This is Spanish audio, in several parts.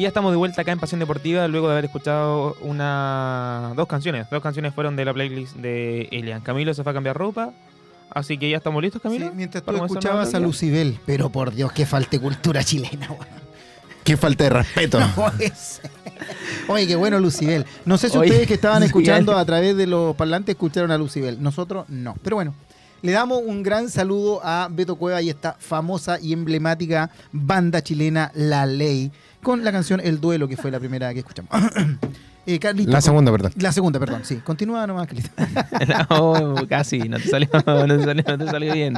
Y ya estamos de vuelta acá en Pasión Deportiva luego de haber escuchado una dos canciones. Dos canciones fueron de la playlist de Elian. Camilo se fue a cambiar ropa. Así que ya estamos listos, Camilo. Sí, mientras tú ¿Para comenzar escuchabas a? Lucibel, pero por Dios, que falte cultura chilena, weón. Qué falta de respeto. No puede ser. Oye, qué bueno Lucibel. No sé si Oye, ustedes que estaban escuchando a través de los parlantes escucharon a Lucibel. Nosotros no. Pero bueno, le damos un gran saludo a Beto Cueva y esta famosa y emblemática banda chilena La Ley con la canción El Duelo, que fue la primera que escuchamos. Eh, Carlito, La segunda, perdón. La segunda, perdón, sí. Continúa nomás, Carlito. No, casi, no te salió, no te salió, no te salió bien.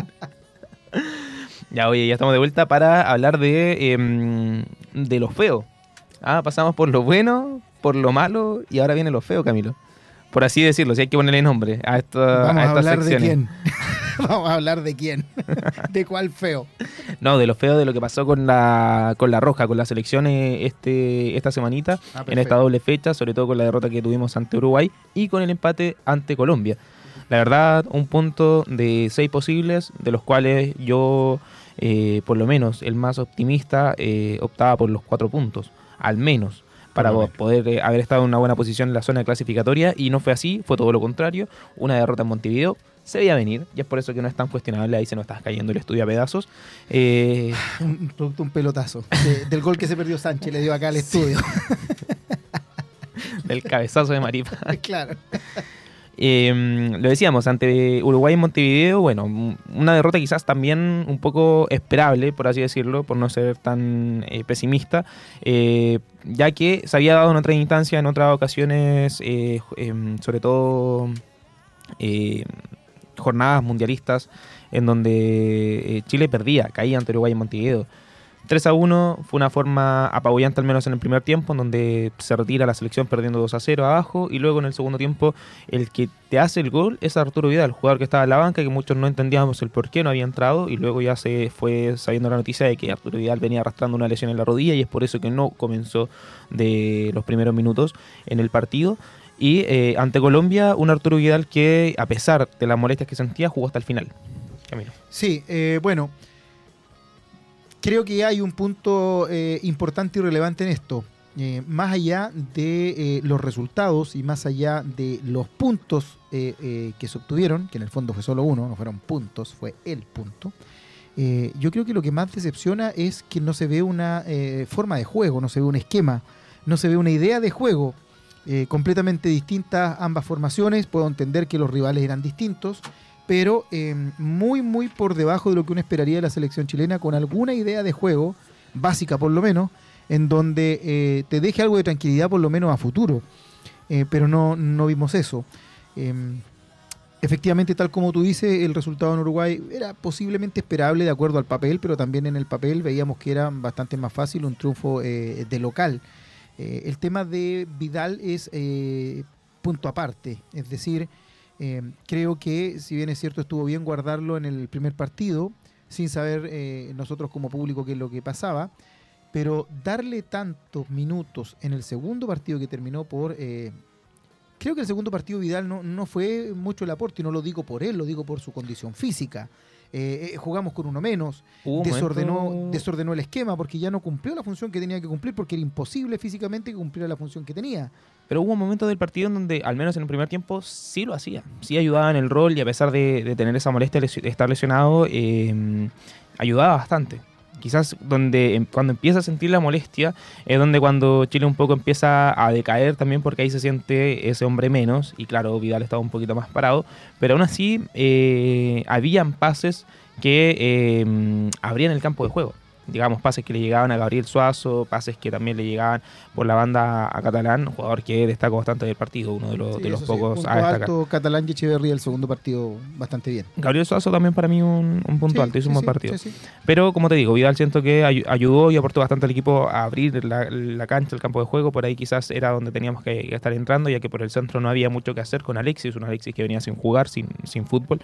Ya, oye, ya estamos de vuelta para hablar de, em, de lo feo. Ah, pasamos por lo bueno, por lo malo y ahora viene lo feo, Camilo. Por así decirlo, si hay que ponerle nombre a, esta- Vamos a a estas hablar de quién. Vamos a hablar de quién. ¿De cuál feo? No, de lo feo de lo que pasó con la, con la Roja, con la selección eh, este, esta semanita, Ah, en esta doble fecha, sobre todo con la derrota que tuvimos ante Uruguay y con el empate ante Colombia. La verdad, un punto de seis posibles, de los cuales yo, eh, por lo menos, el más optimista, eh, optaba por los cuatro puntos, al menos, para poder eh, haber estado en una buena posición en la zona clasificatoria, y no fue así, fue todo lo contrario, una derrota en Montevideo. Se veía venir, y es por eso que no es tan cuestionable, ahí se nos está cayendo el estudio a pedazos. Eh, Un, pelotazo. de- del gol que se perdió Sánchez, le dio acá al estudio. del cabezazo de Maripa. claro. Eh, lo decíamos, ante Uruguay en Montevideo, bueno, una derrota quizás también un poco esperable, por así decirlo, por no ser tan eh, pesimista, eh, ya que se había dado en otra instancia, en otras ocasiones, eh, em, sobre todo jornadas mundialistas, en donde Chile perdía, caía ante Uruguay en Montevideo. 3 a 1 fue una forma apabullante al menos en el primer tiempo, en donde se retira la selección perdiendo 2 a 0 abajo y luego en el segundo tiempo el que te hace el gol es Arturo Vidal, el jugador que estaba en la banca, que muchos no entendíamos el por qué no había entrado y luego ya se fue sabiendo la noticia de que Arturo Vidal venía arrastrando una lesión en la rodilla y es por eso que no comenzó de los primeros minutos en el partido. Y eh, ante Colombia, un Arturo Vidal que a pesar de las molestias que sentía jugó hasta el final. Sí, eh, bueno. Creo que hay un punto eh, importante y relevante en esto. Eh, más allá de eh, los resultados y más allá de los puntos que se obtuvieron, que en el fondo fue solo uno, no fueron puntos, fue el punto. yo creo que lo que más decepciona es que no se ve una forma de juego, no se ve un esquema, no se ve una idea de juego. completamente distintas ambas formaciones. Puedo entender que los rivales eran distintos, pero eh, muy, muy por debajo de lo que uno esperaría de la selección chilena, con alguna idea de juego, básica por lo menos, en donde eh, te deje algo de tranquilidad por lo menos a futuro. Eh, pero no, no vimos eso. Eh, efectivamente, tal como tú dices, el resultado en Uruguay era posiblemente esperable de acuerdo al papel, pero también en el papel veíamos que era bastante más fácil un triunfo eh, de local. El tema de Vidal es punto aparte, es decir, eh, creo que si bien es cierto estuvo bien guardarlo en el primer partido, sin saber eh, nosotros como público qué es lo que pasaba, pero darle tantos minutos en el segundo partido que terminó por... eh, creo que el segundo partido Vidal no, no fue mucho el aporte, y no lo digo por él, lo digo por su condición física. Eh, eh, jugamos con uno menos, desordenó, momento- desordenó el esquema porque ya no cumplió la función que tenía que cumplir porque era imposible físicamente que cumpliera la función que tenía. Pero hubo un momento del partido en donde, al menos en el primer tiempo, sí lo hacía. Sí ayudaba en el rol y a pesar de, tener esa molestia de estar lesionado, eh, ayudaba bastante. Quizás donde em- cuando empieza a sentir la molestia es donde cuando Chile un poco empieza a decaer también porque ahí se siente ese hombre menos y claro, Vidal estaba un poquito más parado, pero aún así eh, habían pases que eh, abrían el campo de juego. Digamos, pases que le llegaban a Gabriel Suazo, pases que también le llegaban por la banda a Catalán, un jugador que destacó bastante del partido, uno de los, Sí, de los eso sí, pocos punto a destacar. alto, Catalán y Echeverría el segundo partido bastante bien. Gabriel Suazo también para mí un, un punto Sí, alto, hizo sí, un buen sí, partido. sí, sí. Pero como te digo, Vidal siento que ay- ayudó y aportó bastante al equipo a abrir la, la cancha, el campo de juego. Por ahí quizás era donde teníamos que, que estar entrando, ya que por el centro no había mucho que hacer con Alexis, un Alexis que venía sin jugar, sin, sin fútbol.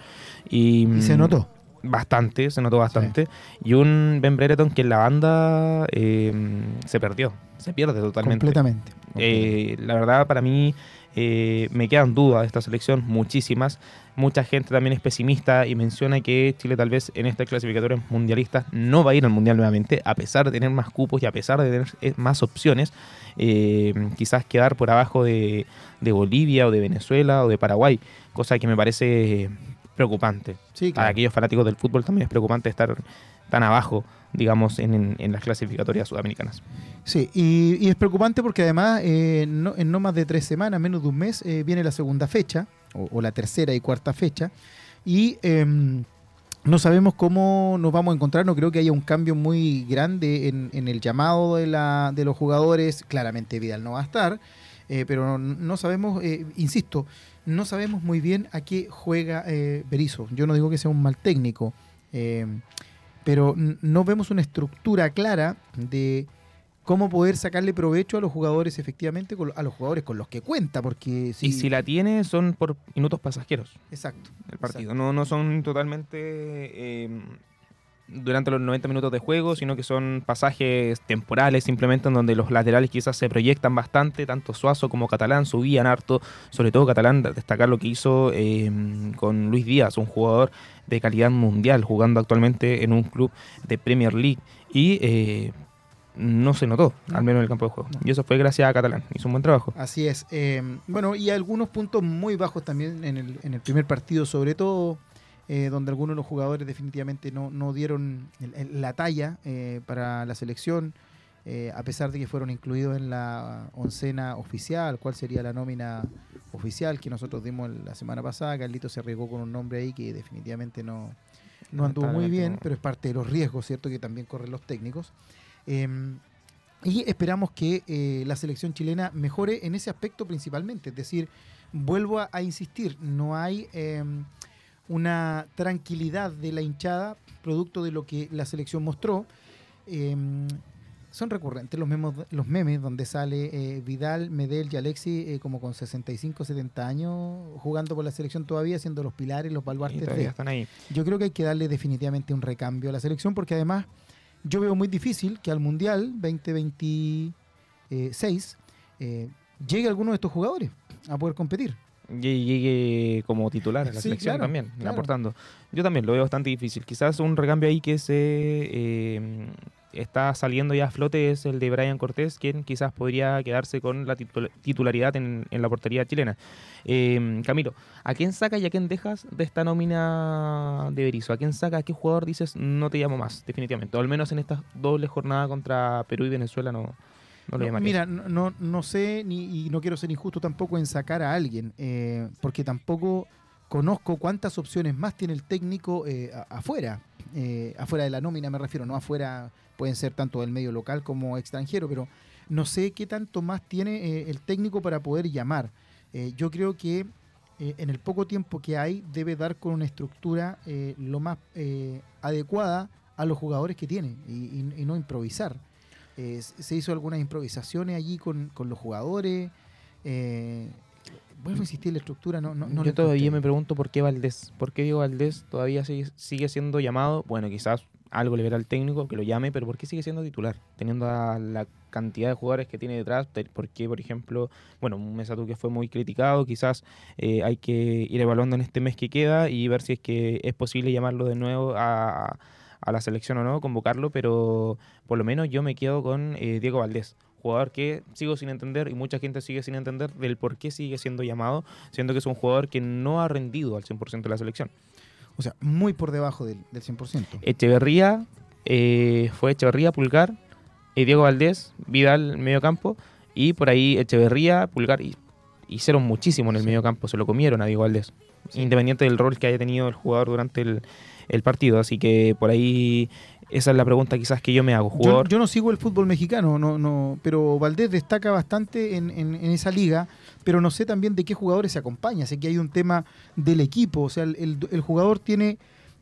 Y, Y se notó. Bastante, se notó bastante. Y un Ben Brereton que en la banda eh, se perdió, se pierde totalmente. Completamente. Eh, la verdad, para mí, eh, me quedan dudas de esta selección, muchísimas. mucha gente también es pesimista y menciona que Chile tal vez en estas clasificatorias mundialistas no va a ir al Mundial nuevamente, a pesar de tener más cupos y a pesar de tener más opciones. Eh, quizás quedar por abajo de, de, Bolivia o de Venezuela o de Paraguay, cosa que me parece preocupante. Sí, Para aquellos fanáticos del fútbol también es preocupante estar tan abajo digamos, en, en, las clasificatorias sudamericanas. Sí, y, y es preocupante porque además eh, no, en no más de tres semanas, menos de un mes, eh, viene la segunda fecha, o, o, la tercera y cuarta fecha, y eh, no sabemos cómo nos vamos a encontrar, no creo que haya un cambio muy grande en, en el llamado de, la, de, los jugadores, claramente Vidal no va a estar, eh, pero no sabemos, eh, insisto, no sabemos muy bien a qué juega eh, Berizzo. Yo no digo que sea un mal técnico, pero no vemos una estructura clara de cómo poder sacarle provecho a los jugadores efectivamente, a los jugadores con los que cuenta, porque si... Y si la tiene son por minutos pasajeros. Exacto. El partido, exacto. No, no son totalmente eh, durante los 90 minutos de juego, sino que son pasajes temporales simplemente en donde los laterales quizás se proyectan bastante, tanto Suazo como Catalán subían harto, sobre todo Catalán, destacar lo que hizo eh, con Luis Díaz, un jugador de calidad mundial, jugando actualmente en un club de Premier League. Y eh, no se notó, no. al menos en el campo de juego. No. Y eso fue gracias a Catalán, hizo un buen trabajo. Así es. Eh, bueno, y algunos puntos muy bajos también en el, en el primer partido, sobre todo eh, donde algunos de los jugadores definitivamente no, no dieron el, el, la talla eh, para la selección, eh, a pesar de que fueron incluidos en la oncena oficial, cuál sería la nómina oficial que nosotros dimos la semana pasada. Carlito se arriesgó con un nombre ahí que definitivamente no, no anduvo muy bien, pero es parte de los riesgos, ¿cierto?, que también corren los técnicos. Eh, y esperamos que la selección chilena mejore en ese aspecto principalmente. Es decir, vuelvo a, a insistir, no hay eh, una tranquilidad de la hinchada producto de lo que la selección mostró. Eh, son recurrentes los, memos, los memes donde sale eh, Vidal, Medel y Alexi eh, como con 65, 70 años jugando por la selección todavía, siendo los pilares, los baluartes. De... Están ahí. Yo creo que hay que darle definitivamente un recambio a la selección porque además yo veo muy difícil que al Mundial 2026 eh, llegue alguno de estos jugadores a poder competir. Llegue como titular a la Sí, selección claro, también, claro. aportando. Yo también lo veo bastante difícil. Quizás un recambio ahí que se eh, está saliendo ya a flote es el de Brian Cortés, quien quizás podría quedarse con la titul- titularidad en, en la portería chilena. Eh, Camilo, ¿a quién sacas y a quién dejas de esta nómina de Berizzo? ¿A quién sacas? ¿A qué jugador dices no te llamo más, definitivamente? O al menos en esta doble jornada contra Perú y Venezuela no, no lo No, mira, no, no, sé ni, y no quiero ser injusto tampoco en sacar a alguien, eh, porque tampoco conozco cuántas opciones más tiene el técnico eh, afuera, eh, afuera de la nómina me refiero, no afuera, pueden ser tanto del medio local como extranjero, pero no sé qué tanto más tiene eh, el técnico para poder llamar. Yo creo que en el poco tiempo que hay debe dar con una estructura eh, lo más eh, adecuada a los jugadores que tiene y, y- y no improvisar. Eh, se hizo algunas improvisaciones allí con, con los jugadores. Eh, vuelvo a insistir, la estructura no, no, Yo todavía encontré. me pregunto por qué Valdés. ¿Por qué Diego Valdés todavía sigue, sigue siendo llamado? Bueno, quizás algo le verá al técnico que lo llame, pero ¿por qué sigue siendo titular? Teniendo a la cantidad de jugadores que tiene detrás, ¿por qué, por ejemplo, bueno, un Mesatú que fue muy criticado, quizás eh, hay que ir evaluando en este mes que queda y ver si es que es posible llamarlo de nuevo a, a la selección o no, convocarlo, pero por lo menos yo me quedo con eh, Diego Valdés. Jugador que sigo sin entender y mucha gente sigue sin entender del por qué sigue siendo llamado, siendo que es un jugador que no ha rendido al 100% de la selección. O sea, muy por debajo del, del 100%. Echeverría, eh, fue Echeverría, Pulgar, eh, Diego Valdés, Vidal, medio campo, y por ahí Echeverría, Pulgar, y hicieron muchísimo en el Sí. medio campo, se lo comieron a Diego Valdés, Sí. independiente del rol que haya tenido el jugador durante el, el partido. Así que por ahí esa es la pregunta quizás que yo me hago. Jugador, yo no sigo el fútbol mexicano, no, no, pero Valdés destaca bastante en, en- en esa liga, pero no sé también de qué jugadores se acompaña. Sé que hay un tema del equipo, o sea, el, el- el jugador tiene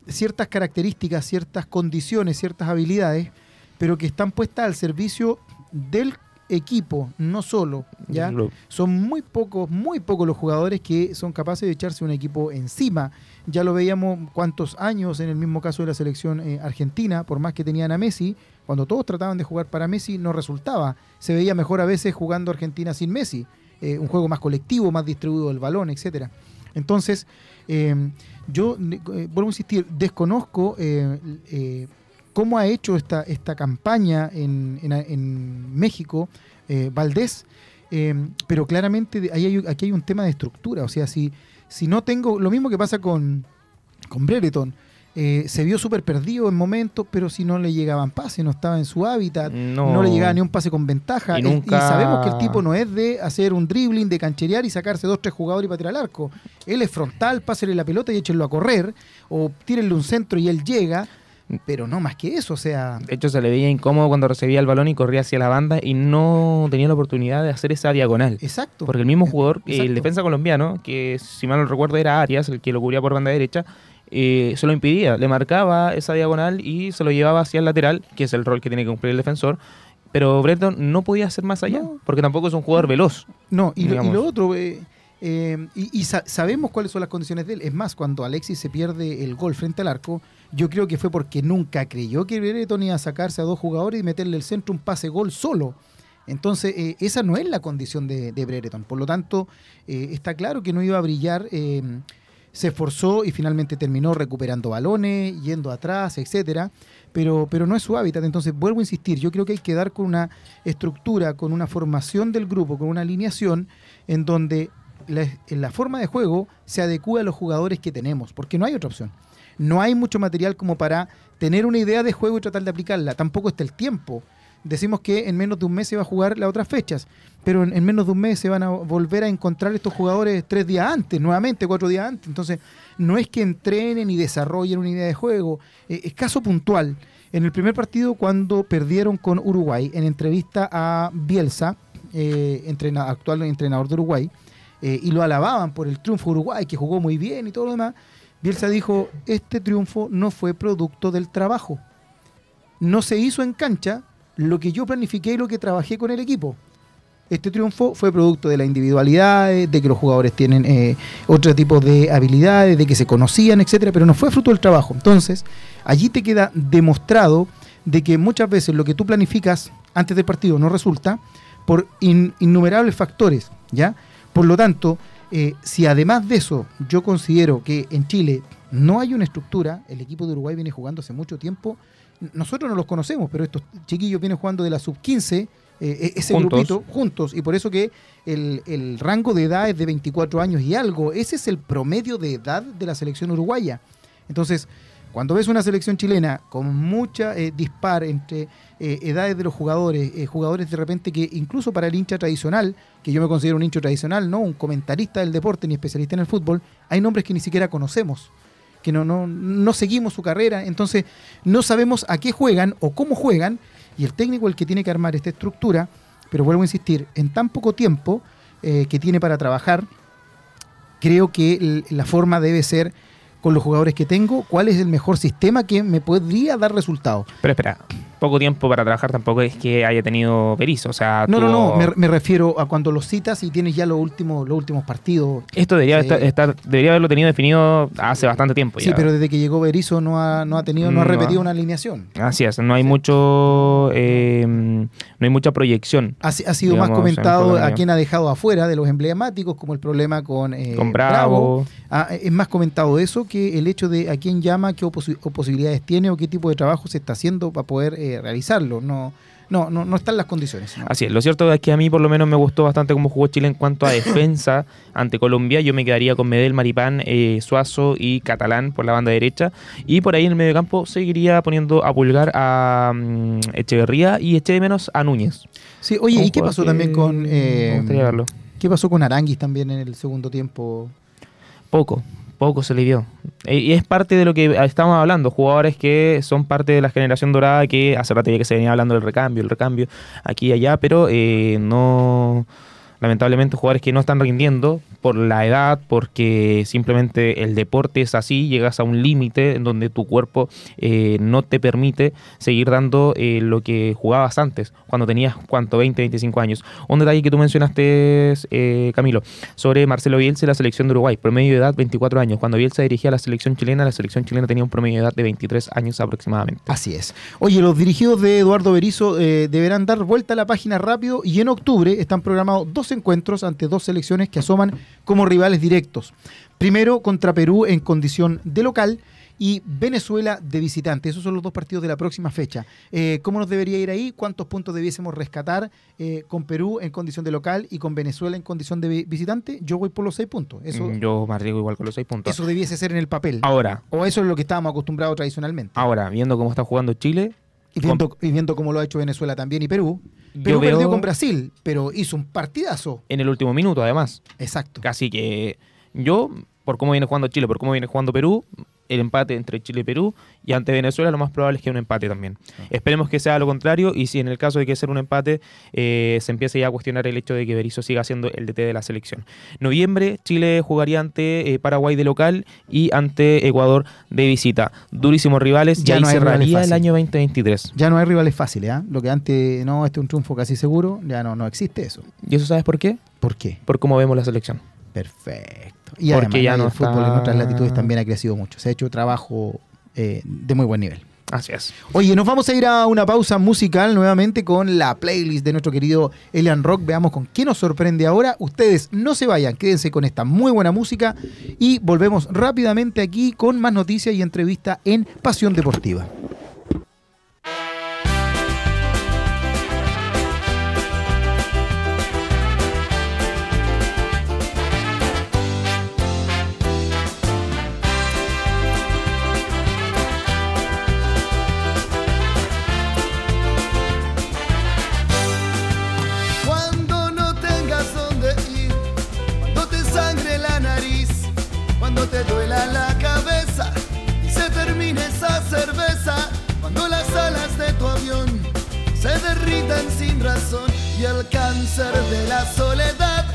ciertas características, ciertas condiciones, ciertas habilidades, pero que están puestas al servicio del equipo, no solo. ¿ya? Son muy pocos, muy pocos los jugadores que son capaces de echarse un equipo encima. Ya lo veíamos cuántos años en el mismo caso de la selección eh, argentina, por más que tenían a Messi, cuando todos trataban de jugar para Messi no resultaba. Se veía mejor a veces jugando Argentina sin Messi, eh, un juego más colectivo, más distribuido del balón, etcétera. Entonces, eh, yo vuelvo a insistir, desconozco cómo ha hecho esta, esta campaña en, en, México, Valdés, pero claramente aquí hay un tema de estructura. O sea, si, si no tengo, lo mismo que pasa con, con Brereton, eh, se vio súper perdido en momentos, pero si no le llegaban pases, no estaba en su hábitat, no, le llegaba ni un pase con ventaja. Y, sabemos que el tipo no es de hacer un dribbling, de cancherear y sacarse dos, tres jugadores y tirar al arco. Él es frontal, pásele la pelota y échenlo a correr, o tírenle un centro y él llega. Pero no más que eso, o sea. De hecho, se le veía incómodo cuando recibía el balón y corría hacia la banda y no tenía la oportunidad de hacer esa diagonal. Exacto. Porque el mismo jugador, el defensa colombiano, que si mal no recuerdo era Arias, el que lo cubría por banda derecha, eh, se lo impidía, le marcaba esa diagonal y se lo llevaba hacia el lateral, que es el rol que tiene que cumplir el defensor. Pero Breton no podía hacer más allá, porque tampoco es un jugador veloz. No, y, lo, otro, eh, eh, y, sabemos cuáles son las condiciones de él. Es más, cuando Alexis se pierde el gol frente al arco, yo creo que fue porque nunca creyó que Breton iba a sacarse a dos jugadores y meterle el centro un pase gol solo. Entonces, esa no es la condición de, de Brereton. Por lo tanto, está claro que no iba a brillar se esforzó y finalmente terminó recuperando balones, yendo atrás, etcétera, pero, pero no es su hábitat. Entonces, vuelvo a insistir, yo creo que hay que dar con una estructura, con una formación del grupo, con una alineación en donde la, la forma de juego se adecúa a los jugadores que tenemos, porque no hay otra opción. No hay mucho material como para tener una idea de juego y tratar de aplicarla. Tampoco está el tiempo decimos que en menos de un mes se va a jugar las otras fechas, pero en, menos de un mes se van a volver a encontrar estos jugadores tres días antes, nuevamente cuatro días antes. Entonces, no es que entrenen y desarrollen una idea de juego, eh, es caso puntual. En el primer partido, cuando perdieron con Uruguay, en entrevista a Bielsa, eh, actual entrenador de Uruguay, eh, y lo alababan por el triunfo Uruguay, que jugó muy bien y todo lo demás, Bielsa dijo, este triunfo no fue producto del trabajo. No se hizo en cancha, lo que yo planifiqué y lo que trabajé con el equipo. Este triunfo fue producto de la individualidad, de que los jugadores tienen eh, otro tipo de habilidades, de que se conocían, etcétera, pero no fue fruto del trabajo. Entonces, allí te queda demostrado de que muchas veces lo que tú planificas antes del partido no resulta por innumerables factores, ¿ya? Por lo tanto, eh, si además de eso yo considero que en Chile no hay una estructura, el equipo de Uruguay viene jugando hace mucho tiempo nosotros no los conocemos, pero estos chiquillos vienen jugando de la sub-15, eh, e-, ese grupito, juntos, y por eso que el, rango de edad es de 24 años y algo. Ese es el promedio de edad de la selección uruguaya. Entonces, cuando ves una selección chilena con mucha eh, dispar entre eh, edades de los jugadores, jugadores de repente que incluso para el hincha tradicional, que yo me considero un hincha tradicional, no un comentarista del deporte ni especialista en el fútbol, hay nombres que ni siquiera conocemos que no, no, no seguimos su carrera, entonces no sabemos a qué juegan o cómo juegan, y el técnico es el que tiene que armar esta estructura, pero vuelvo a insistir, en tan poco tiempo eh, que tiene para trabajar, creo que la forma debe ser con los jugadores que tengo, cuál es el mejor sistema que me podría dar resultados. Pero espera, poco tiempo para trabajar tampoco es que haya tenido Berizzo. O sea, no, no, no, me, refiero a cuando los citas y tienes ya los últimos, los últimos partidos. Esto debería, estar, debería haberlo tenido definido hace bastante tiempo. Sí, pero desde que llegó Berizzo no ha, no ha tenido, no, ha repetido una alineación. Así es, no hay mucho, eh, no hay mucha proyección. Ha, sido más comentado a quien ha dejado afuera de los emblemáticos, como el problema con, eh, con Bravo. Ah, es más comentado eso que el hecho de a quién llama, qué posibilidades tiene o qué tipo de trabajo se está haciendo para poder eh, realizarlo. No, no, no, no están las condiciones. Así es, lo cierto es que a mí por lo menos me gustó bastante cómo jugó Chile en cuanto a defensa ante Colombia. Yo me quedaría con Medel, Maripán, eh, Suazo y Catalán por la banda derecha. Y por ahí en el medio campo seguiría poniendo a pulgar a mm, Echeverría y eché de menos a Núñez. Sí, oye, ¿y qué pasó también con... Eh, ¿Qué pasó con Aranguis también en el segundo tiempo? Poco, poco se le dio. E, y es parte de lo que estamos hablando, jugadores que son parte de la generación dorada que hace rato ya que se venía hablando del recambio, el recambio aquí y allá, pero eh, no lamentablemente jugadores que no están rindiendo por la edad, porque simplemente el deporte es así, llegas a un límite en donde tu cuerpo eh, no te permite seguir dando eh, lo que jugabas antes, cuando tenías, ¿cuánto? 20, 25 años. Un detalle que tú mencionaste, eh, Camilo, sobre Marcelo Bielsa y la selección de Uruguay, promedio de edad 24 años. Cuando Bielsa dirigía a la selección chilena, la selección chilena tenía un promedio de edad de 23 años aproximadamente. Así es. Oye, los dirigidos de Eduardo Berizzo deberán dar vuelta a la página rápido y en octubre están programados dos encuentros ante dos selecciones que asoman como rivales directos. Primero contra Perú en condición de local y Venezuela de visitante. Esos son los dos partidos de la próxima fecha. Eh, ¿Cómo nos debería ir ahí? ¿Cuántos puntos debiésemos rescatar eh, con Perú en condición de local y con Venezuela en condición de vi- visitante? Yo voy por los seis puntos. Eso, Mm, Yo me arriesgo igual con los seis puntos. eso debiese ser en el papel. Ahora, O eso es lo que estábamos acostumbrados tradicionalmente. ahora, viendo cómo está jugando Chile, Y viendo, y viendo cómo lo ha hecho Venezuela también y Perú. Perú veo perdió con Brasil, pero hizo un partidazo. en el último minuto, además. Exacto. Casi que yo, por cómo viene jugando Chile, por cómo viene jugando Perú, el empate entre Chile y Perú y ante Venezuela lo más probable es que un empate también. Esperemos que sea lo contrario y si en el caso de que sea un empate eh, se empiece ya a cuestionar el hecho de que Berizzo siga siendo el DT de la selección. Noviembre, Chile jugaría ante eh, Paraguay de local y ante Ecuador de visita. Durísimos rivales Ya y ahí no hay rivales cerraría el año 2023. Ya no hay rivales fáciles, ¿ah? Lo que antes, no, este es un triunfo casi seguro, ya no, no existe eso. ¿Y eso sabes por qué? ¿Por qué? Por cómo vemos la selección. Perfecto. Y Porque además, ya ¿no? no el fútbol en otras latitudes también ha crecido mucho. Se ha hecho trabajo eh, de muy buen nivel. Así es. Oye, nos vamos a ir a una pausa musical nuevamente con la playlist de nuestro querido Elian Rock. Veamos con qué nos sorprende ahora. Ustedes no se vayan, quédense con esta muy buena música y volvemos rápidamente aquí con más noticias y entrevista en Pasión Deportiva. Derritan sin razón y el cáncer de la soledad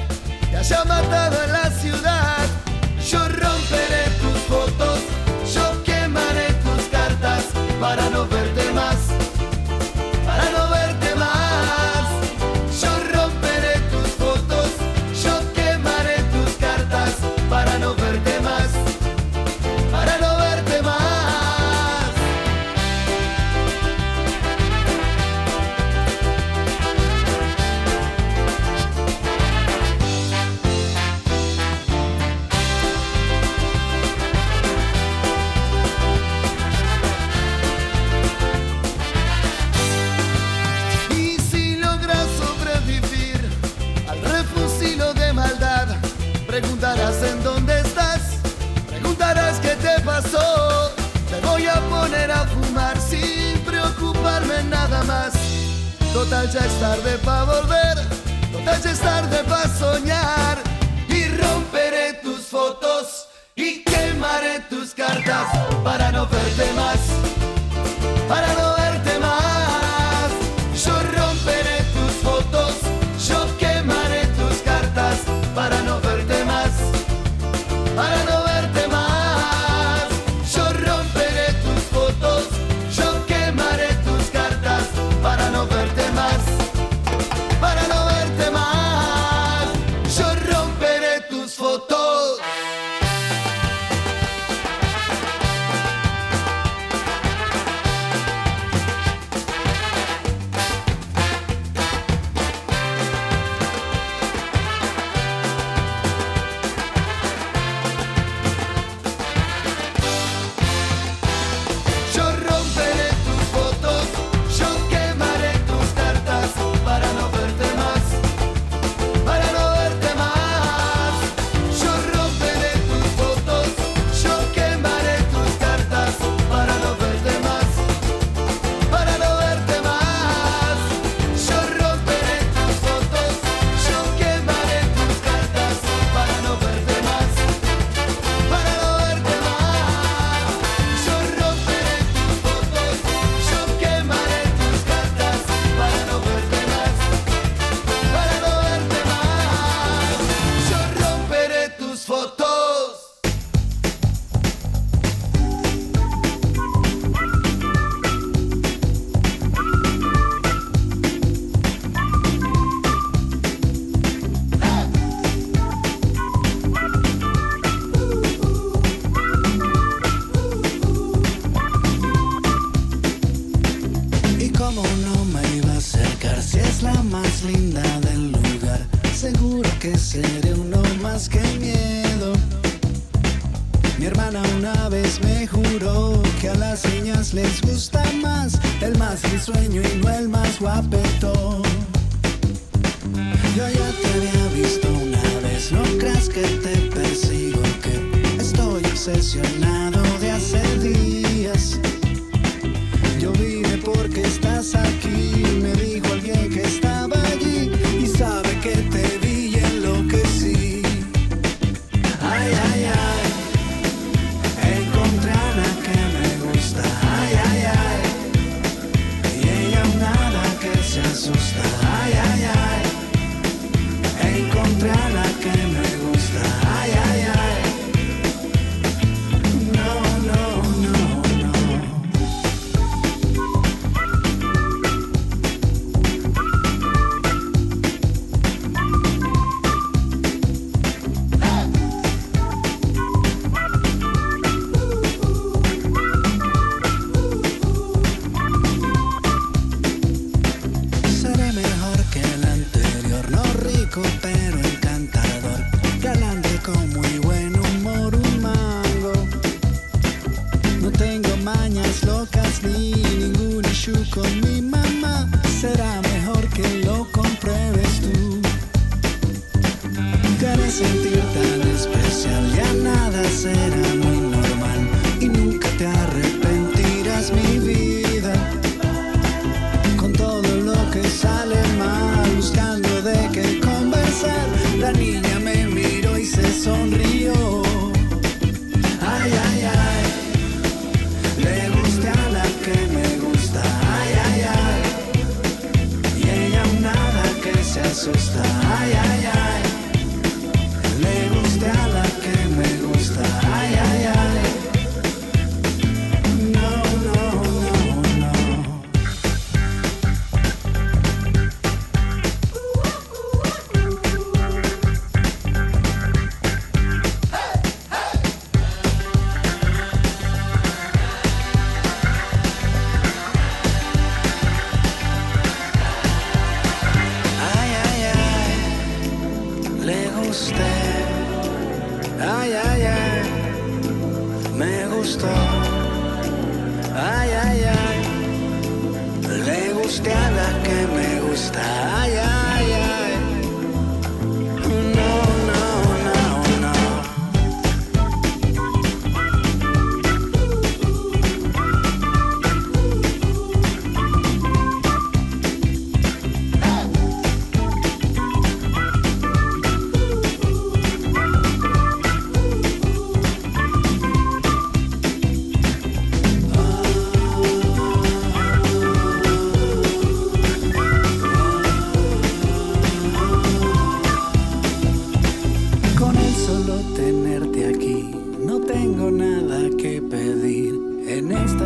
te haya matado en la ciudad, yo romperé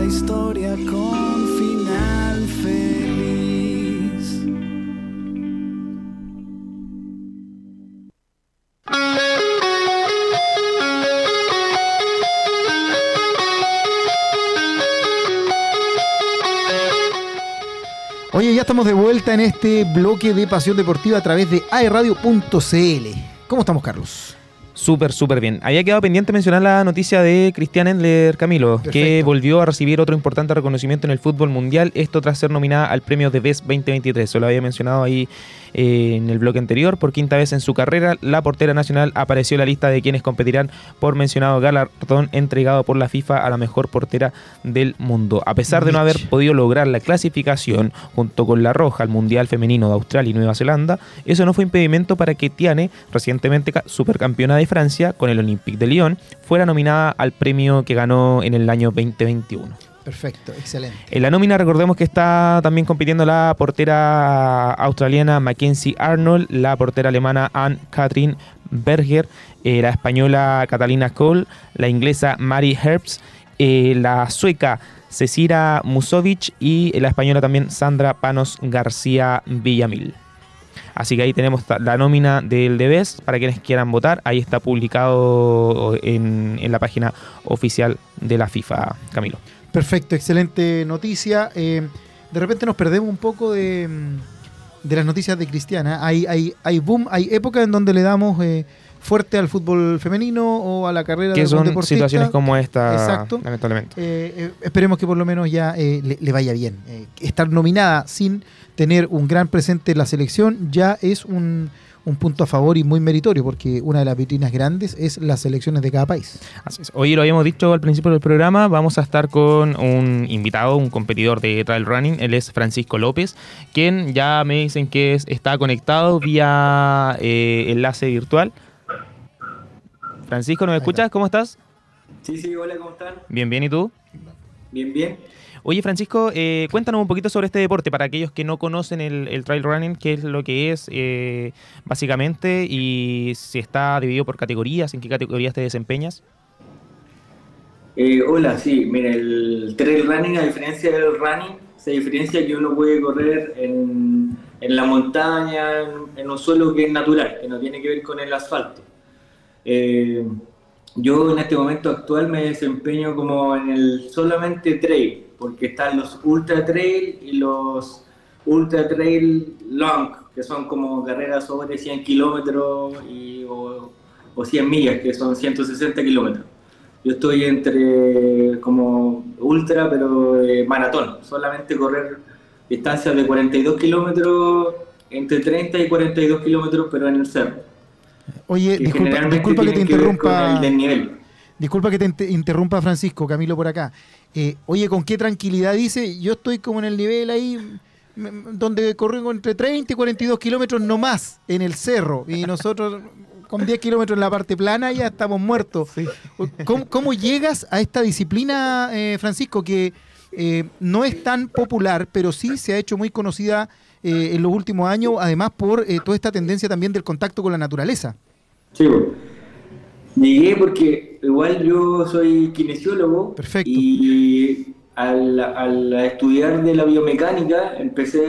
historia con final feliz. Oye, ya estamos de vuelta en este bloque de Pasión Deportiva a través de aeradio.cl. ¿Cómo estamos, Carlos? Súper, súper bien. Había quedado pendiente mencionar la noticia de Cristian Endler Camilo, que volvió a recibir otro importante reconocimiento en el fútbol mundial, esto tras ser nominada al premio de Best 2023. Se lo había mencionado ahí eh, en el bloque anterior. Por quinta vez en su carrera, la portera nacional apareció en la lista de quienes competirán por mencionado galardón entregado por la FIFA a la mejor portera del mundo. A pesar de no haber podido lograr la clasificación junto con la Roja al Mundial Femenino de Australia y Nueva Zelanda, eso no fue impedimento para que Tiane, recientemente ca- supercampeona de Francia con el Olympique de Lyon, fuera nominada al premio que ganó en el año 2021. Perfecto, excelente. En la nómina recordemos que está también compitiendo la portera australiana Mackenzie Arnold, la portera alemana Anne-Katrin Berger, eh, la española Catalina Cole, la inglesa Mary Herbst, eh, la sueca Cecilia Musovic y la española también Sandra Panos García Villamil. Así que ahí tenemos la nómina del Debes para quienes quieran votar. Ahí está publicado en la página oficial de la FIFA, Camilo. Perfecto, excelente noticia. Eh, de repente nos perdemos un poco de, de las noticias de Cristiana. Hay, hay, hay boom, hay época en donde le damos eh, fuerte al fútbol femenino o a la carrera que de son deportista. situaciones como esta, Exacto. lamentablemente. Eh, eh, esperemos que por lo menos ya eh, le, le vaya bien. Estar nominada sin tener un gran presente en la selección ya es un, un punto a favor y muy meritorio, porque una de las vitrinas grandes es las selecciones de cada país. Así es. Hoy lo habíamos dicho al principio del programa, vamos a estar con un invitado, un competidor de trail running, él es Francisco López, quien ya me dicen que es- está conectado vía eh, enlace virtual. Francisco, ¿nos escuchas? ¿Cómo estás? Sí, sí, hola, ¿cómo están? Bien, bien, ¿y tú? Bien, bien. Oye, Francisco, eh, cuéntanos un poquito sobre este deporte para aquellos que no conocen el, trail running, qué es lo que es eh, básicamente y si está dividido por categorías, en qué categorías te desempeñas. Eh, hola, sí, mira, el trail running, a diferencia del running, se diferencia que uno puede correr en, la montaña, en, en un suelo que es natural, que no tiene que ver con el asfalto. Yo en este momento actual me desempeño como en el solamente trail, porque están los ultra trail y los ultra trail long, que son como carreras sobre 100 kilómetros o, o 100 millas, que son 160 kilómetros. Yo estoy entre como ultra, pero eh, maratón, solamente correr distancias de 42 kilómetros, entre 30 y 42 kilómetros, pero en el cerro. Oye, que disculpa, disculpa que te interrumpa. el desnivel. Disculpa que te inter- interrumpa, Francisco, Camilo por acá. Eh, oye, ¿con qué tranquilidad dice? Yo estoy como en el nivel ahí donde corriendo entre 30 y 42 kilómetros no más en el cerro. Y nosotros con 10 kilómetros en la parte plana ya estamos muertos. ¿Cómo, cómo llegas a esta disciplina, eh, Francisco, que eh, no es tan popular, pero sí se ha hecho muy conocida eh, en los últimos años, además por eh, toda esta tendencia también del contacto con la naturaleza? Sí. Llegué porque igual yo soy kinesiólogo Perfecto. y al, al estudiar de la biomecánica empecé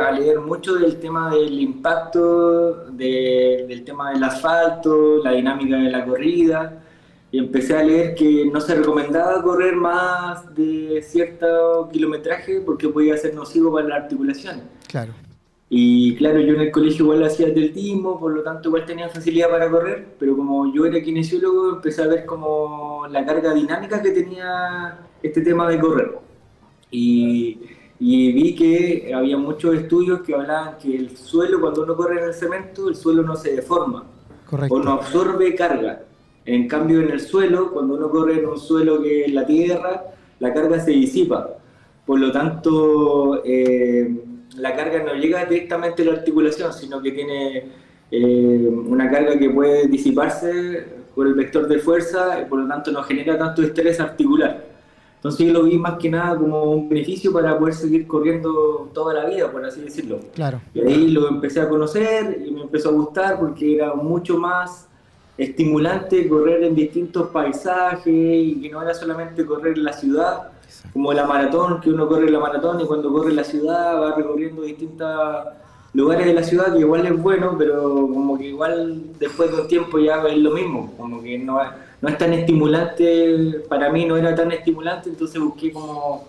a leer mucho del tema del impacto, de- del tema del asfalto, la dinámica de la corrida y empecé a leer que no se recomendaba correr más de cierto kilometraje porque podía ser nocivo para las articulaciones. Claro. Y claro, yo en el colegio igual hacía atletismo, por lo tanto igual tenía facilidad para correr, pero como yo era kinesiólogo empecé a ver como la carga dinámica que tenía este tema de correr. Y, y vi que había muchos estudios que hablaban que el suelo, cuando uno corre en el cemento, el suelo no se deforma Correcto. o no absorbe carga. En cambio, en el suelo, cuando uno corre en un suelo que es la tierra, la carga se disipa. Por lo tanto, eh, la carga no llega directamente a la articulación, sino que tiene eh, una carga que puede disiparse por el vector de fuerza y por lo tanto no genera tanto estrés articular. Entonces yo lo vi más que nada como un beneficio para poder seguir corriendo toda la vida, por así decirlo. Claro. Y ahí lo empecé a conocer y me empezó a gustar porque era mucho más estimulante correr en distintos paisajes y que no era solamente correr en la ciudad, como la maratón, que uno corre la maratón y cuando corre la ciudad va recorriendo distintos lugares de la ciudad, que igual es bueno, pero como que igual después de un tiempo ya es lo mismo, como que no, no es tan estimulante, para mí no era tan estimulante, entonces busqué como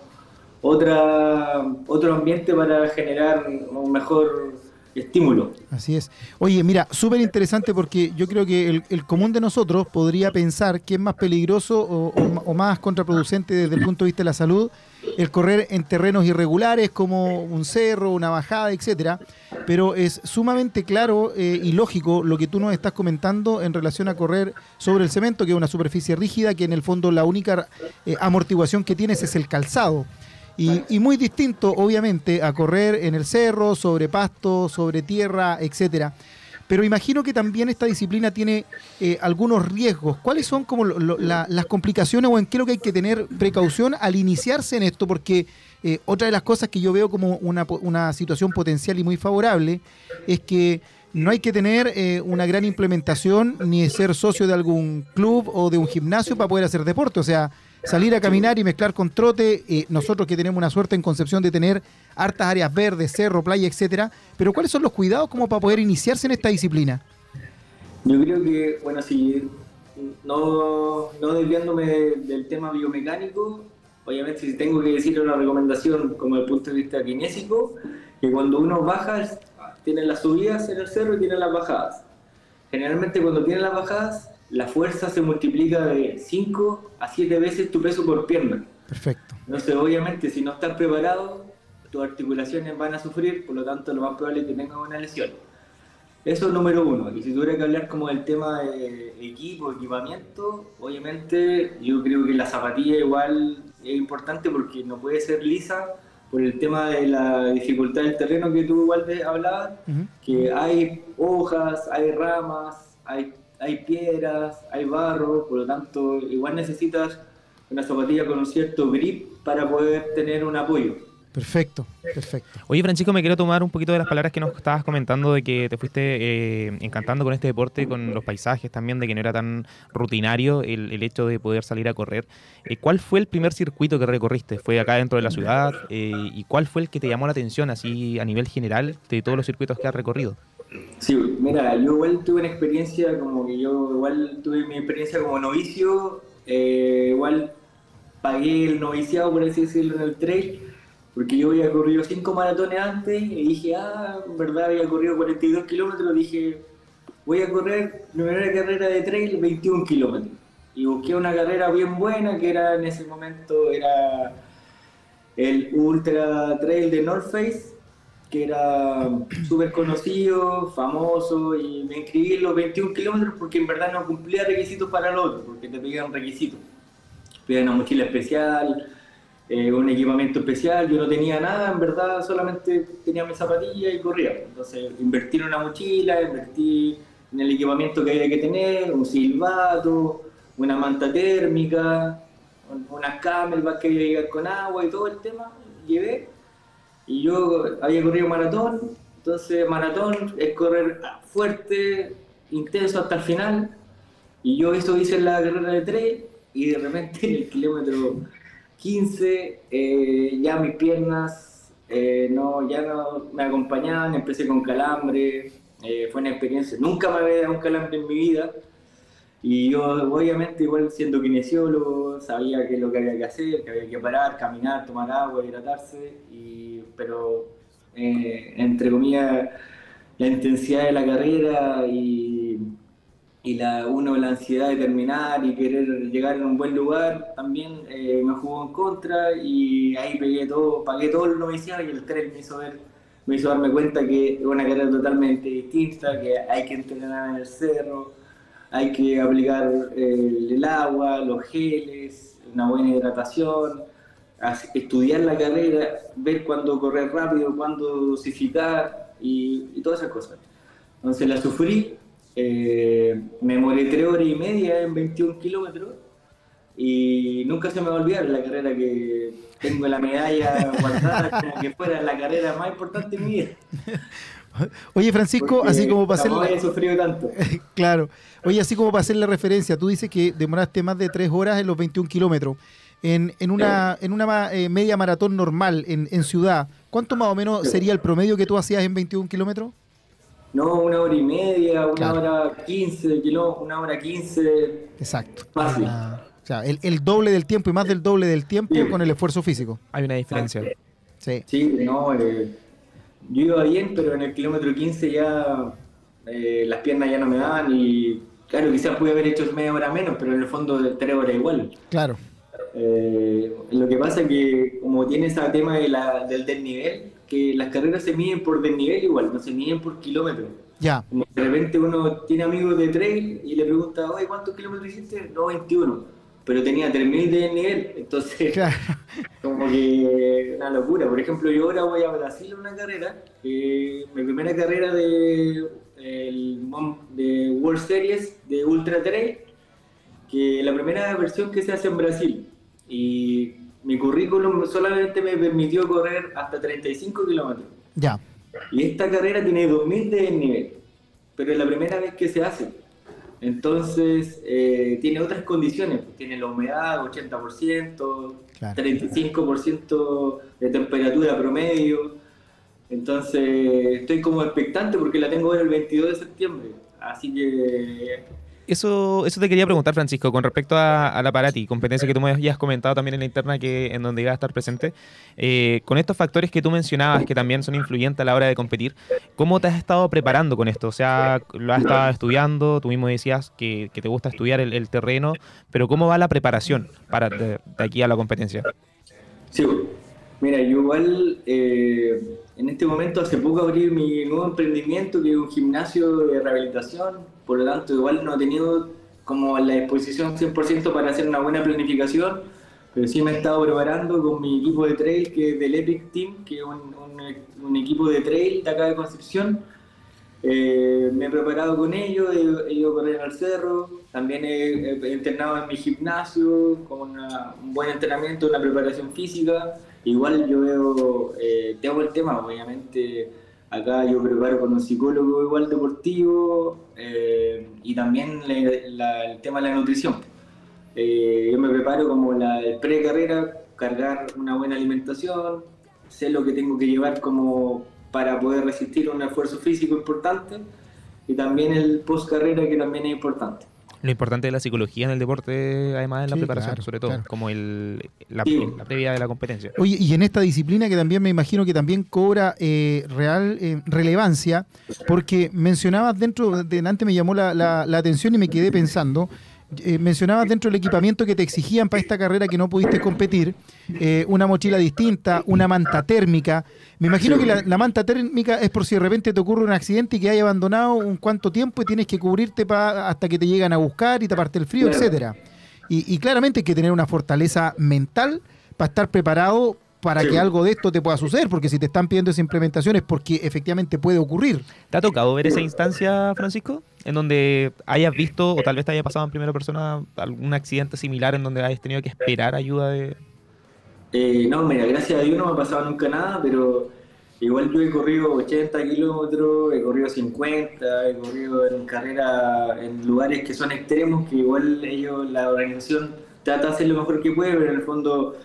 otra, otro ambiente para generar un mejor estímulo. Así es. Oye, mira, súper interesante porque yo creo que el, común de nosotros podría pensar que es más peligroso o más contraproducente desde el punto de vista de la salud el correr en terrenos irregulares como un cerro, una bajada, etcétera. Pero es sumamente claro eh, y lógico lo que tú nos estás comentando en relación a correr sobre el cemento, que es una superficie rígida, que en el fondo la única eh, amortiguación que tienes es el calzado. Y, y muy distinto, obviamente, a correr en el cerro, sobre pasto, sobre tierra, etcétera. Pero imagino que también esta disciplina tiene eh, algunos riesgos. ¿Cuáles son como lo- lo- la- las complicaciones o en qué es lo que hay que tener precaución al iniciarse en esto? Porque eh, otra de las cosas que yo veo como una, una situación potencial y muy favorable es que no hay que tener eh, una gran implementación ni ser socio de algún club o de un gimnasio para poder hacer deporte. O sea, salir a caminar y mezclar con trote, eh, nosotros que tenemos una suerte en Concepción de tener hartas áreas verdes, cerro, playa, etcétera. Pero ¿cuáles son los cuidados como para poder iniciarse en esta disciplina? Yo creo que, bueno, si no, no desviándome de- del tema biomecánico, obviamente si tengo que decir una recomendación como el punto de vista kinésico, que cuando uno baja, tiene las subidas en el cerro y tiene las bajadas. generalmente cuando tienes las bajadas, la fuerza se multiplica de 5 a 7 veces tu peso por pierna. Perfecto. Entonces, obviamente, si no estás preparado, tus articulaciones van a sufrir, por lo tanto, lo más probable es que tengas una lesión. Eso es número uno. Y si tuviera que hablar como del tema de equipo, equipamiento, obviamente yo creo que la zapatilla igual es importante porque no puede ser lisa por el tema de la dificultad del terreno que tú igual te hablabas, Ujú. que hay hojas, hay ramas, hay, hay piedras, hay barro, por lo tanto igual necesitas una zapatilla con un cierto grip para poder tener un apoyo. Perfecto, perfecto. Oye, Francisco, me quiero tomar un poquito de las palabras que nos estabas comentando de que te fuiste eh, encantando con este deporte, con los paisajes también, de que no era tan rutinario el, el hecho de poder salir a correr. Eh, ¿Cuál fue el primer circuito que recorriste? ¿Fue acá dentro de la ciudad? Eh, ¿Y cuál fue el que te llamó la atención, así a nivel general, de todos los circuitos que has recorrido? Sí, mira, yo igual tuve una experiencia como que yo igual tuve mi experiencia como novicio, eh, igual pagué el noviciado, por así decirlo, en el trail, porque yo había corrido cinco maratones antes y dije, ah, en verdad había corrido 42 kilómetros, dije, voy a correr mi primera carrera de trail 21 kilómetros. Y busqué una carrera bien buena que era en ese momento, era el Ultra Trail de North Face, que era súper conocido, famoso, y me inscribí en los 21 kilómetros porque en verdad no cumplía requisitos para el otro, porque te pedían requisitos. Pedían una mochila especial, eh, un equipamiento especial, yo no tenía nada, en verdad solamente tenía mi zapatilla y corría. Entonces invertí en una mochila, invertí en el equipamiento que había que tener, un silbato, una manta térmica, un- unas camelback que había que llegar con agua y todo el tema, llevé. Y yo había corrido maratón, entonces maratón es correr fuerte, intenso hasta el final. Y yo eso hice en la carrera de trail y de repente en el kilómetro 15 eh, ya mis piernas eh, no, ya no me acompañaban, empecé con calambre, eh, fue una experiencia, nunca me había dado un calambre en mi vida. Y yo, obviamente, igual siendo kinesiólogo, sabía qué es lo que había que hacer, que había que parar, caminar, tomar agua, hidratarse, pero eh, entre comillas, la intensidad de la carrera y, y la, uno, la ansiedad de terminar y querer llegar en un buen lugar, también eh, me jugó en contra y ahí pegué todo, pagué todo el noviciado y el tren me hizo ver me hizo darme cuenta que es una carrera totalmente distinta, que hay que entrenar en el cerro, hay que aplicar eh, el agua, los geles, una buena hidratación, estudiar la carrera, ver cuándo correr rápido, cuándo dosificar y, y todas esas cosas. Entonces la sufrí, eh, me demoré tres horas y media en 21 kilómetros y nunca se me va a olvidar la carrera que tengo la medalla guardada como que fuera la carrera más importante de mi vida. Oye, Francisco, porque así como para hacer la- sufrido tanto. claro. Oye, así como para hacer la referencia, tú dices que demoraste más de tres horas en los 21 kilómetros. En, en una, en una ma- eh, media maratón normal en, en ciudad, ¿cuánto más o menos Sí. sería el promedio que tú hacías en 21 kilómetros? No, una hora y media, una Claro. hora quince, kilo, una hora quince. Exacto. Fácil. Ah, o sea, el, el doble del tiempo y más del doble del tiempo Sí. con el esfuerzo físico. Hay una diferencia. Sí. Sí, no, eh, yo iba bien, pero en el kilómetro 15 ya eh, las piernas ya no me daban y claro, quizás pude haber hecho media hora menos, pero en el fondo de tres horas igual. Claro. Eh, lo que pasa es que como tiene ese tema de la, del desnivel, que las carreras se miden por desnivel igual, no se miden por kilómetros. Ya. Como de repente uno tiene amigos de trail y le pregunta, oye, ¿cuántos kilómetros hiciste? No, 21. Pero tenía 3000 de nivel, entonces Claro. como que una locura. Por ejemplo, yo ahora voy a Brasil a una carrera, eh, mi primera carrera de, el de World Series de Ultra Trail, que la primera versión que se hace en Brasil. Y mi currículum solamente me permitió correr hasta 35 kilómetros. Ya. Y esta carrera tiene 2000 de nivel, pero es la primera vez que se hace. Entonces, eh, tiene otras condiciones. Tiene la humedad, 80%, Claro. 35% de temperatura promedio. Entonces, estoy como expectante porque la tengo ahora el 22 de septiembre. Así que Eso, eso te quería preguntar, Francisco, con respecto a, a la Parati, competencia que tú me habías comentado también en la interna que en donde iba a estar presente. Eh, con estos factores que tú mencionabas, que también son influyentes a la hora de competir, ¿cómo te has estado preparando con esto? O sea, lo has estado estudiando, tú mismo decías que, que te gusta estudiar el, el, terreno, pero ¿cómo va la preparación para de, de aquí a la competencia? Sí, mira, yo igual eh, en este momento hace poco abrí mi nuevo emprendimiento que es un gimnasio de rehabilitación, por lo tanto igual no he tenido como la disposición 100% para hacer una buena planificación, pero sí me he estado preparando con mi equipo de trail que es del Epic Team, que es un, un, un equipo de trail de acá de Concepción. Eh, me he preparado con ellos, he, he, ido correr al cerro, también he, he entrenado en mi gimnasio con una, un buen entrenamiento, una preparación física. Igual yo veo, eh, tengo el tema, obviamente acá yo preparo con un psicólogo igual deportivo eh, y también el tema de la nutrición. Eh, yo me preparo como la pre-carrera, cargar una buena alimentación, sé lo que tengo que llevar como para poder resistir un esfuerzo físico importante y también el post carrera que también es importante. Lo importante de la psicología en el deporte, además de la sí, preparación, claro, sobre todo, claro. como el, la, previa de la competencia. Oye, y en esta disciplina que también me imagino que también cobra eh, real eh, relevancia, porque mencionabas dentro, de antes me llamó la, la, la atención y me quedé pensando, eh, mencionabas dentro del equipamiento que te exigían para esta carrera que no pudiste competir, eh, una mochila distinta, una manta térmica. Me imagino que la, la, manta térmica es por si de repente te ocurre un accidente y que hay abandonado un cuánto tiempo y tienes que cubrirte pa, hasta que te llegan a buscar y taparte el frío, etcétera. Y, y claramente hay que tener una fortaleza mental para estar preparado para sí. que algo de esto te pueda suceder, porque si te están pidiendo esa implementación es porque efectivamente puede ocurrir. ¿Te ha tocado ver esa instancia, Francisco? En donde hayas visto, o tal vez te haya pasado en primera persona, algún accidente similar en donde hayas tenido que esperar ayuda de... Eh, no, mira, gracias a Dios no me ha pasado nunca nada, pero igual yo he corrido 80 kilómetros, he corrido 50, he corrido en carrera en lugares que son extremos, que igual ellos, la organización trata de hacer lo mejor que puede, pero en el fondo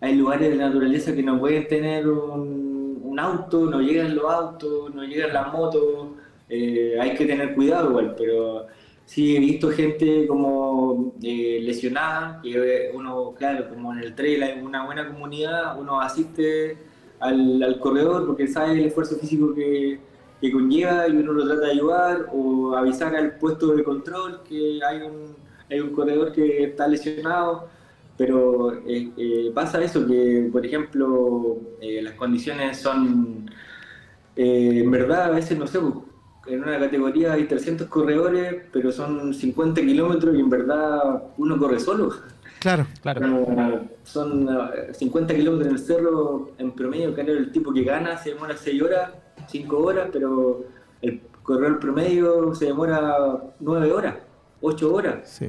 hay lugares de la naturaleza que no pueden tener un, un auto, no llegan los autos, no llegan las motos, eh, hay que tener cuidado igual, pero sí he visto gente como eh, lesionada, que uno, claro, como en el trail hay una buena comunidad, uno asiste al, corredor porque sabe el esfuerzo físico que, que, conlleva y uno lo trata de ayudar o avisar al puesto de control que hay un, corredor que está lesionado. Pero eh, pasa eso, que por ejemplo las condiciones son, en verdad a veces no sé, pues, en una categoría hay 300 corredores, pero son 50 kilómetros y en verdad uno corre solo. Claro, claro. Son 50 kilómetros en el cerro, en promedio, claro, el tipo que gana se demora 6 horas, 5 horas, pero el corredor promedio se demora 9 horas, 8 horas. Sí.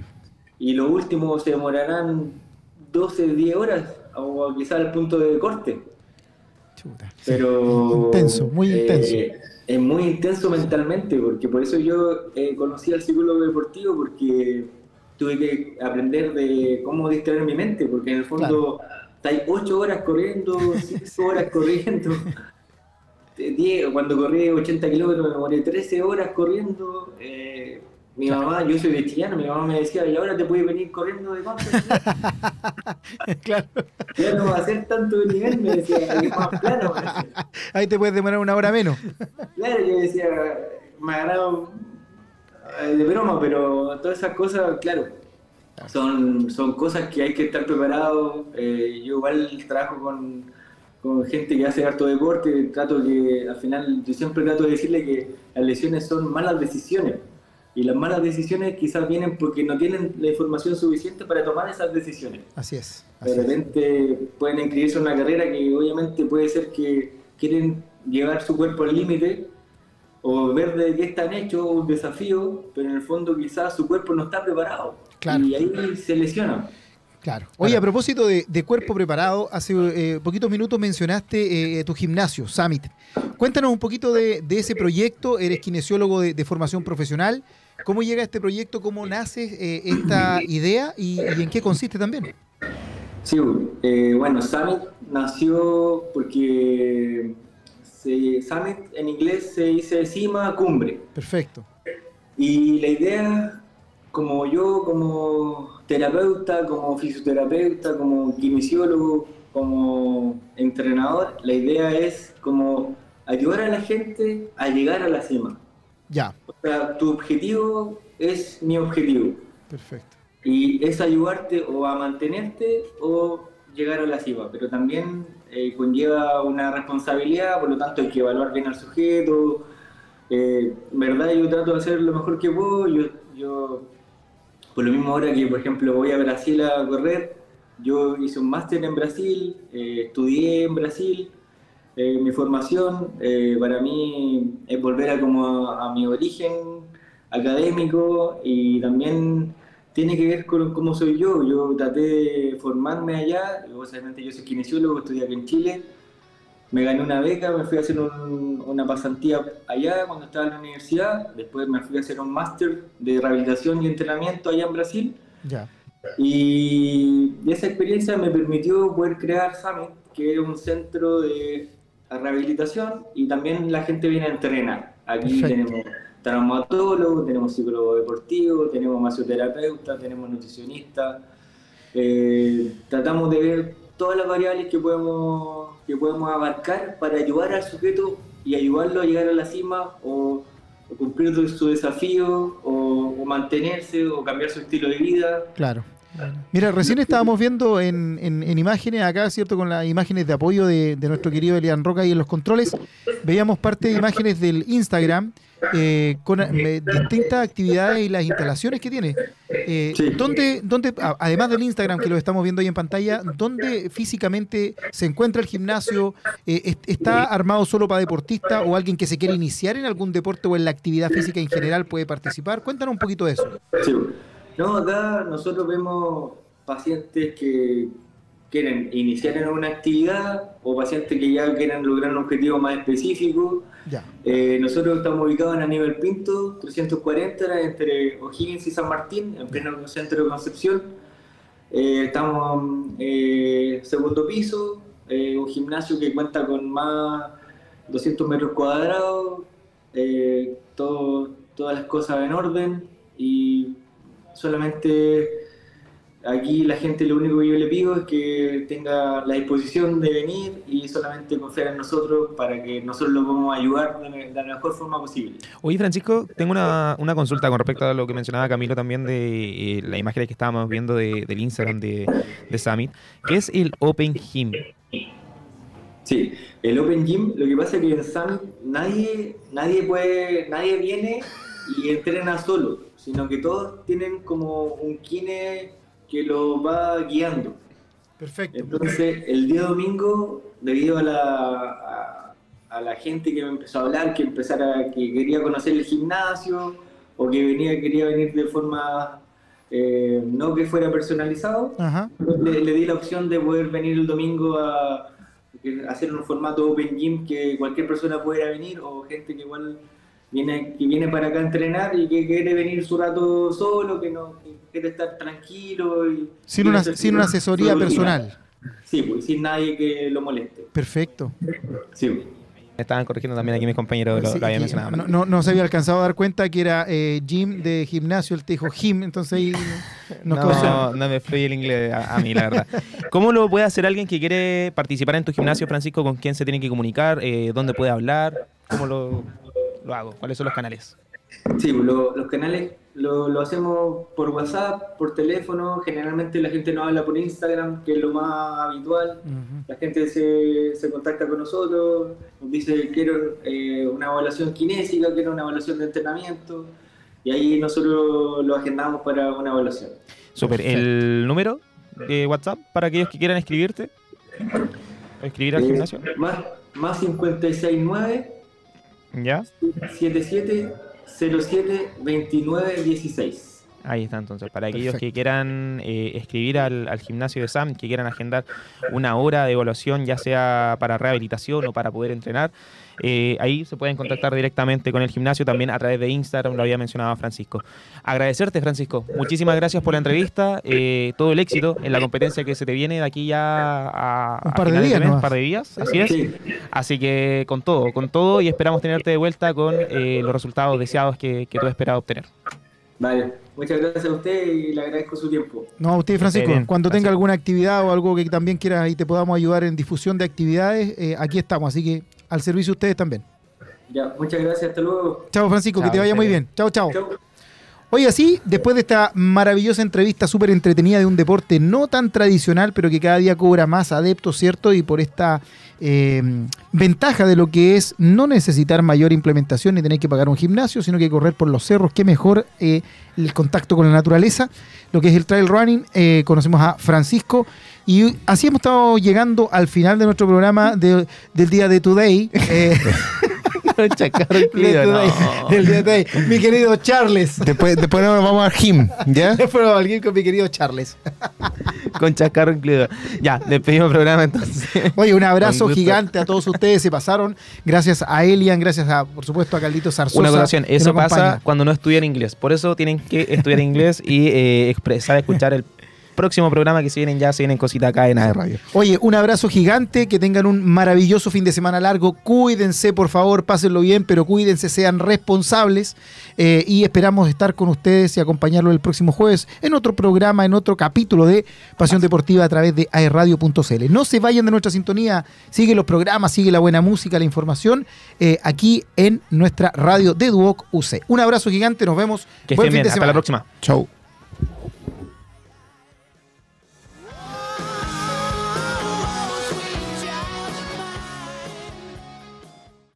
Y lo último se demorarán 12, 10 horas, o quizás al punto de corte. Chuta. Pero. Intenso, muy eh, intenso. Es muy intenso mentalmente, porque por eso yo eh, conocí al psicólogo deportivo, porque tuve que aprender de cómo distraer mi mente, porque en el fondo claro. estáis 8 horas corriendo, 5 horas corriendo. 10, cuando corrí 80 kilómetros me demoré 13 horas corriendo. Eh, mi claro. mamá, yo soy chillano, mi mamá me decía, y ahora te puedes venir corriendo de cuánto. claro. Ya no va a ser tanto de nivel, me decía, es más plano. Ahí te puedes demorar una hora menos. claro, yo decía, me agarrado eh, de broma, pero todas esas cosas, claro, son, son cosas que hay que estar preparado. Eh, yo igual trabajo con, con gente que hace harto deporte, trato que, al final, yo siempre trato de decirle que las lesiones son malas decisiones y las malas decisiones quizás vienen porque no tienen la información suficiente para tomar esas decisiones. Así es. Así de repente es. pueden inscribirse en una carrera que obviamente puede ser que quieren llevar su cuerpo al límite o ver de qué están hechos, un desafío, pero en el fondo quizás su cuerpo no está preparado. Claro. Y ahí se lesiona. Claro. Oye, a propósito de, de cuerpo preparado, hace eh, poquitos minutos mencionaste eh, tu gimnasio, Summit. Cuéntanos un poquito de, de ese proyecto. Eres kinesiólogo de, de, formación profesional. ¿Cómo llega este proyecto? ¿Cómo nace eh, esta idea y, y, en qué consiste también? Sí, eh, bueno, Summit nació porque se, Summit en inglés se dice cima, cumbre. Perfecto. Y la idea como yo, como terapeuta, como fisioterapeuta, como kinesiólogo, como entrenador, la idea es como ayudar a la gente a llegar a la cima. Ya, O sea, tu objetivo es mi objetivo. perfecto. Y es ayudarte o a mantenerte o llegar a la cima, pero también eh, conlleva una responsabilidad, por lo tanto hay que evaluar bien al sujeto. Eh, en verdad yo trato de hacer lo mejor que puedo, yo, yo por lo mismo ahora que por ejemplo voy a Brasil a correr, yo hice un máster en Brasil, eh, estudié en Brasil, eh, mi formación eh, para mí es volver a, como a, a mi origen académico y también tiene que ver con cómo soy yo. Yo traté de formarme allá, obviamente yo soy kinesiólogo, estudié aquí en Chile, me gané una beca, me fui a hacer un- una pasantía allá cuando estaba en la universidad, después me fui a hacer un máster de rehabilitación y entrenamiento allá en Brasil. Y esa experiencia me permitió poder crear Summit, que es un centro de rehabilitación y también la gente viene a entrenar. Aquí Perfecto. tenemos traumatólogo, tenemos psicólogo deportivo, tenemos masoterapeuta, tenemos nutricionista. Eh, tratamos de ver todas las variables que podemos, que podemos abarcar para ayudar al sujeto y ayudarlo a llegar a la cima o, o cumplir su desafío o, o mantenerse o cambiar su estilo de vida. claro. Mira, recién estábamos viendo en, en- en imágenes acá, ¿cierto? Con las imágenes de apoyo de, de nuestro querido Elian Roca y en los controles, veíamos parte de imágenes del Instagram eh, con eh, distintas actividades y las instalaciones que tiene. Eh, Sí. ¿dónde, dónde, además del Instagram que lo estamos viendo ahí en pantalla, ¿dónde físicamente se encuentra el gimnasio? Eh, est- ¿Está armado solo para deportistas o alguien que se quiere iniciar en algún deporte o en la actividad física en general puede participar? Cuéntanos un poquito de eso. Sí. No, acá nosotros vemos pacientes que quieren iniciar en una actividad o pacientes que ya quieren lograr un objetivo más específico. Ya, Eh, nosotros estamos ubicados en Aníbal Pinto, 340, entre O'Higgins y San Martín, en pleno centro de Concepción. Eh, estamos eh, segundo piso, un gimnasio que cuenta con más 200 metros cuadrados, todo- todas las cosas en orden y solamente aquí la gente lo único que yo le pido es que tenga la disposición de venir y solamente confiar en nosotros para que nosotros lo podamos ayudar de, la mejor forma posible. Oye, Francisco, tengo una, una consulta con respecto a lo que mencionaba Camilo también de eh, la imagen que estábamos viendo de- del Instagram de, de Summit, que es el Open Gym. Sí, el Open Gym, lo que pasa es que en Summit nadie, nadie puede, nadie viene y entrena solo, sino que todos tienen como un kine que los va guiando. perfecto. Entonces, el día domingo, debido a la, a, a la gente que me empezó a hablar, que empezara, que quería conocer el gimnasio, o que venía, quería venir de forma eh, no que fuera personalizado, le, le di la opción de poder venir el domingo a, a hacer un formato Open Gym que cualquier persona pudiera venir, o gente que igual viene, que viene para acá a entrenar y que quiere venir su rato solo, que no que quiere estar tranquilo. Y, Sin una, sin una asesoría personal. Sí, pues, sin nadie que lo moleste. Perfecto. Sí. pues. Me estaban corrigiendo también aquí mis compañeros, lo, Sí, lo habían mencionado. no, no- no se había alcanzado a dar cuenta que era eh, gym de gimnasio, él te dijo gym, entonces ahí nos no, causó- no me fluye el inglés a, a mí, la verdad. ¿Cómo lo puede hacer alguien que quiere participar en tu gimnasio, Francisco? ¿Con quién se tiene que comunicar? Eh, ¿Dónde puede hablar? ¿Cómo lo, lo hago? ¿Cuáles son los canales? Sí, lo- los canales lo, lo hacemos por WhatsApp, por teléfono. Generalmente la gente nos habla por Instagram, que es lo más habitual. La gente se, se contacta con nosotros, nos dice quiero eh, una evaluación kinésica, quiero una evaluación de entrenamiento. Y ahí nosotros lo agendamos para una evaluación. Super. ¿El número de WhatsApp para aquellos que quieran escribirte? ¿O escribir al Eh, gimnasio? Más, más 569 ¿Ya? 77 07 29 16. Ahí está entonces, para aquellos Perfecto. que quieran eh, escribir al, al gimnasio de SAM, que quieran agendar una hora de evaluación, ya sea para rehabilitación o para poder entrenar, eh, ahí se pueden contactar directamente con el gimnasio, también a través de Instagram, lo había mencionado Francisco. Agradecerte, Francisco, muchísimas gracias por la entrevista, eh, todo el éxito en la competencia que se te viene de aquí ya a, Un a par de días mes, un nomás. par de días, así es. Sí. Así que con todo, con todo y esperamos tenerte de vuelta con eh, los resultados deseados que, que tú esperas obtener. Vale, muchas gracias a usted y le agradezco su tiempo. No, a usted, Francisco. bien, Cuando gracias. tenga alguna actividad o algo que también quieras y te podamos ayudar en difusión de actividades, eh, aquí estamos. Así que al servicio de ustedes también. Ya, muchas gracias, hasta luego. Chao, Francisco, Chao, que te vaya muy bien. bien. Chao, chao. Oye, así, después de esta maravillosa entrevista súper entretenida de un deporte no tan tradicional, pero que cada día cobra más adeptos, ¿cierto? Y por esta eh, ventaja de lo que es no necesitar mayor implementación ni tener que pagar un gimnasio, sino que correr por los cerros, qué mejor eh, el contacto con la naturaleza, lo que es el trail running. eh, conocemos a Francisco y así hemos estado llegando al final de nuestro programa de- del día de Today. Chacarro no. del día de Today. Mi querido Charles. Después, después nos vamos al gym, ¿ya? Después alguien con mi querido Charles. Con chacarro incluido. Ya, despedimos el programa entonces. Oye, un abrazo gigante a todos ustedes, se pasaron. Gracias a Elian, gracias a, por supuesto, a Carlito Zarzosa. Una acotación, que eso pasa acompaña. cuando no estudian inglés. Por eso tienen que estudiar inglés y eh, expresar, escuchar el próximo programa que se vienen ya, se vienen cositas acá en AE Radio. Oye, un abrazo gigante, que tengan un maravilloso fin de semana largo. Cuídense, por favor, pásenlo bien, pero cuídense, sean responsables. eh, y esperamos estar con ustedes y acompañarlo el próximo jueves en otro programa, en otro capítulo de Pasión Deportiva a través de aerradio.cl. No se vayan de nuestra sintonía, sigue los programas, sigue la buena música, la información, eh, aquí en nuestra radio de Duoc UC. Un abrazo gigante, nos vemos. Que Buen estén fin bien. de Hasta semana. la próxima. Chau.